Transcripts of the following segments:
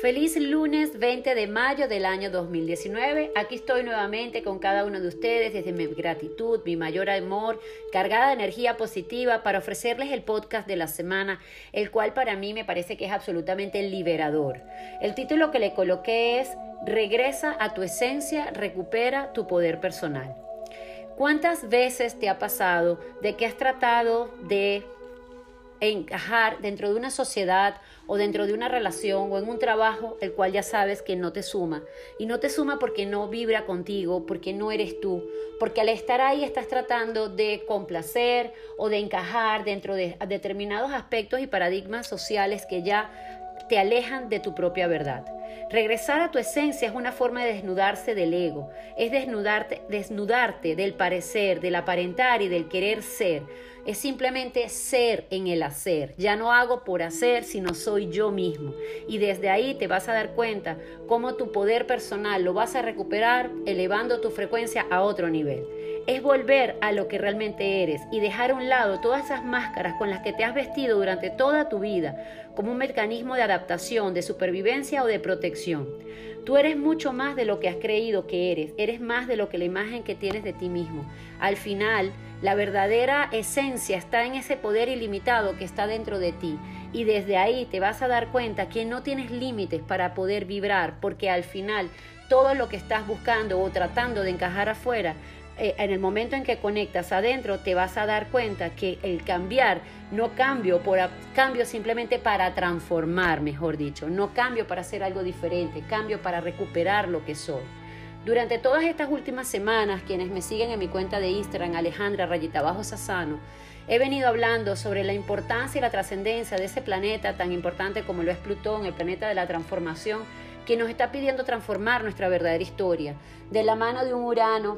Feliz lunes 20 de mayo del año 2019. Aquí estoy nuevamente con cada uno de ustedes desde mi gratitud, mi mayor amor, cargada de energía positiva para ofrecerles el podcast de la semana, el cual para mí me parece que es absolutamente liberador. El título que le coloqué es Regresa a tu esencia, recupera tu poder personal. ¿Cuántas veces te ha pasado de que has tratado de encajar dentro de una sociedad o dentro de una relación o en un trabajo el cual ya sabes que no te suma. Y no te suma porque no vibra contigo, porque no eres tú, porque al estar ahí estás tratando de complacer o de encajar dentro de determinados aspectos y paradigmas sociales que ya te alejan de tu propia verdad. Regresar a tu esencia es una forma de desnudarse del ego, es desnudarte, desnudarte del parecer, del aparentar y del querer ser. Es simplemente ser en el hacer. Ya no hago por hacer, sino soy yo mismo. Y desde ahí te vas a dar cuenta cómo tu poder personal lo vas a recuperar elevando tu frecuencia a otro nivel es volver a lo que realmente eres y dejar a un lado todas esas máscaras con las que te has vestido durante toda tu vida como un mecanismo de adaptación, de supervivencia o de protección. Tú eres mucho más de lo que has creído que eres, eres más de lo que la imagen que tienes de ti mismo. Al final, la verdadera esencia está en ese poder ilimitado que está dentro de ti y desde ahí te vas a dar cuenta que no tienes límites para poder vibrar porque al final todo lo que estás buscando o tratando de encajar afuera eh, en el momento en que conectas adentro, te vas a dar cuenta que el cambiar, no cambio por cambio simplemente para transformar, mejor dicho, no cambio para hacer algo diferente, cambio para recuperar lo que soy. Durante todas estas últimas semanas, quienes me siguen en mi cuenta de Instagram, Alejandra Rayita Bajo Sassano, he venido hablando sobre la importancia y la trascendencia de ese planeta tan importante como lo es Plutón, el planeta de la transformación, que nos está pidiendo transformar nuestra verdadera historia, de la mano de un Urano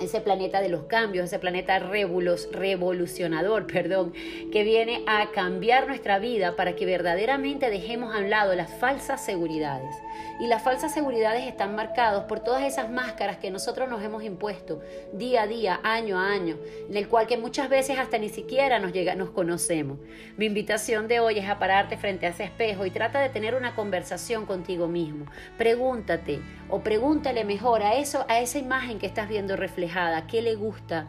ese planeta de los cambios, ese planeta revolucionador, perdón, que viene a cambiar nuestra vida para que verdaderamente dejemos a un lado las falsas seguridades. Y las falsas seguridades están marcadas por todas esas máscaras que nosotros nos hemos impuesto día a día, año a año, en el cual que muchas veces hasta ni siquiera nos llega, nos conocemos. Mi invitación de hoy es a pararte frente a ese espejo y trata de tener una conversación contigo mismo. Pregúntate o pregúntale mejor a eso, a esa imagen que estás viendo reflejada, qué le gusta,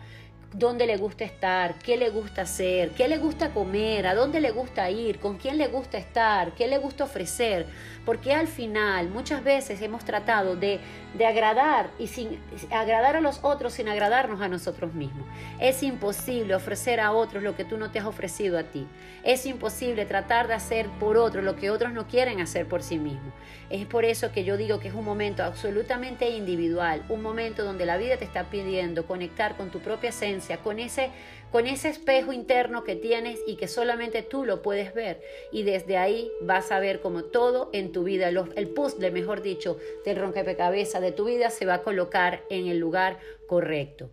dónde le gusta estar, qué le gusta hacer, qué le gusta comer, a dónde le gusta ir, con quién le gusta estar, qué le gusta ofrecer. Porque al final muchas veces hemos tratado de, de agradar y sin agradar a los otros sin agradarnos a nosotros mismos. Es imposible ofrecer a otros lo que tú no te has ofrecido a ti. Es imposible tratar de hacer por otros lo que otros no quieren hacer por sí mismos. Es por eso que yo digo que es un momento absolutamente individual, un momento donde la vida te está pidiendo conectar con tu propia esencia, con ese, con ese espejo interno que tienes y que solamente tú lo puedes ver. Y desde ahí vas a ver como todo en tu vida, el puzzle, mejor dicho, del rompecabezas de tu vida se va a colocar en el lugar correcto.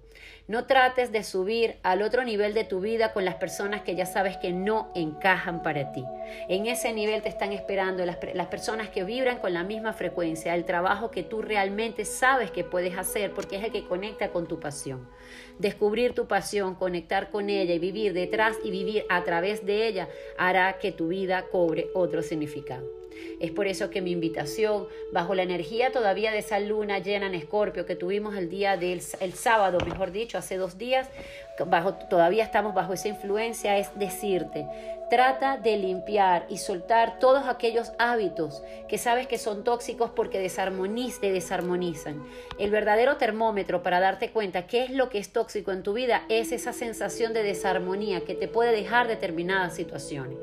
No trates de subir al otro nivel de tu vida con las personas que ya sabes que no encajan para ti. En ese nivel te están esperando las, personas que vibran con la misma frecuencia, el trabajo que tú realmente sabes que puedes hacer porque es el que conecta con tu pasión. Descubrir tu pasión, conectar con ella y vivir detrás y vivir a través de ella hará que tu vida cobre otro significado. Es por eso que mi invitación, bajo la energía todavía de esa luna llena en Escorpio que tuvimos el día del el sábado, mejor dicho, hace dos días, todavía estamos bajo esa influencia, es decirte, trata de limpiar y soltar todos aquellos hábitos que sabes que son tóxicos porque te desarmonizan. El verdadero termómetro para darte cuenta qué es lo que es tóxico en tu vida es esa sensación de desarmonía que te puede dejar determinadas situaciones.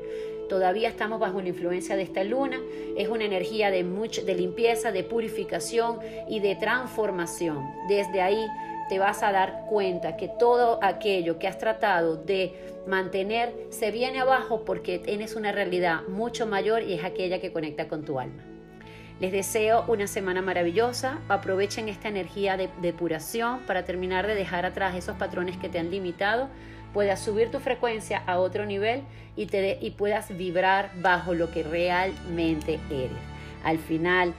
Todavía estamos bajo la influencia de esta luna. Es una energía de, de limpieza, de purificación y de transformación. Desde ahí te vas a dar cuenta que todo aquello que has tratado de mantener se viene abajo porque tienes una realidad mucho mayor y es aquella que conecta con tu alma. Les deseo una semana maravillosa. Aprovechen esta energía de depuración para terminar de dejar atrás esos patrones que te han limitado puedas subir tu frecuencia a otro nivel y, te y puedas vibrar bajo lo que realmente eres. Al final,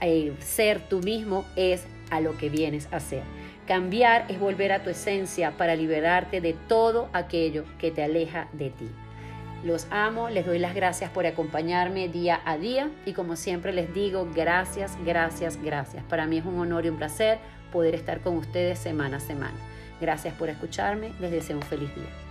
eh, ser tú mismo es a lo que vienes a ser. Cambiar es volver a tu esencia para liberarte de todo aquello que te aleja de ti. Los amo, les doy las gracias por acompañarme día a día y como siempre les digo, gracias, gracias, gracias. Para mí es un honor y un placer poder estar con ustedes semana a semana. Gracias por escucharme, les deseo un feliz día.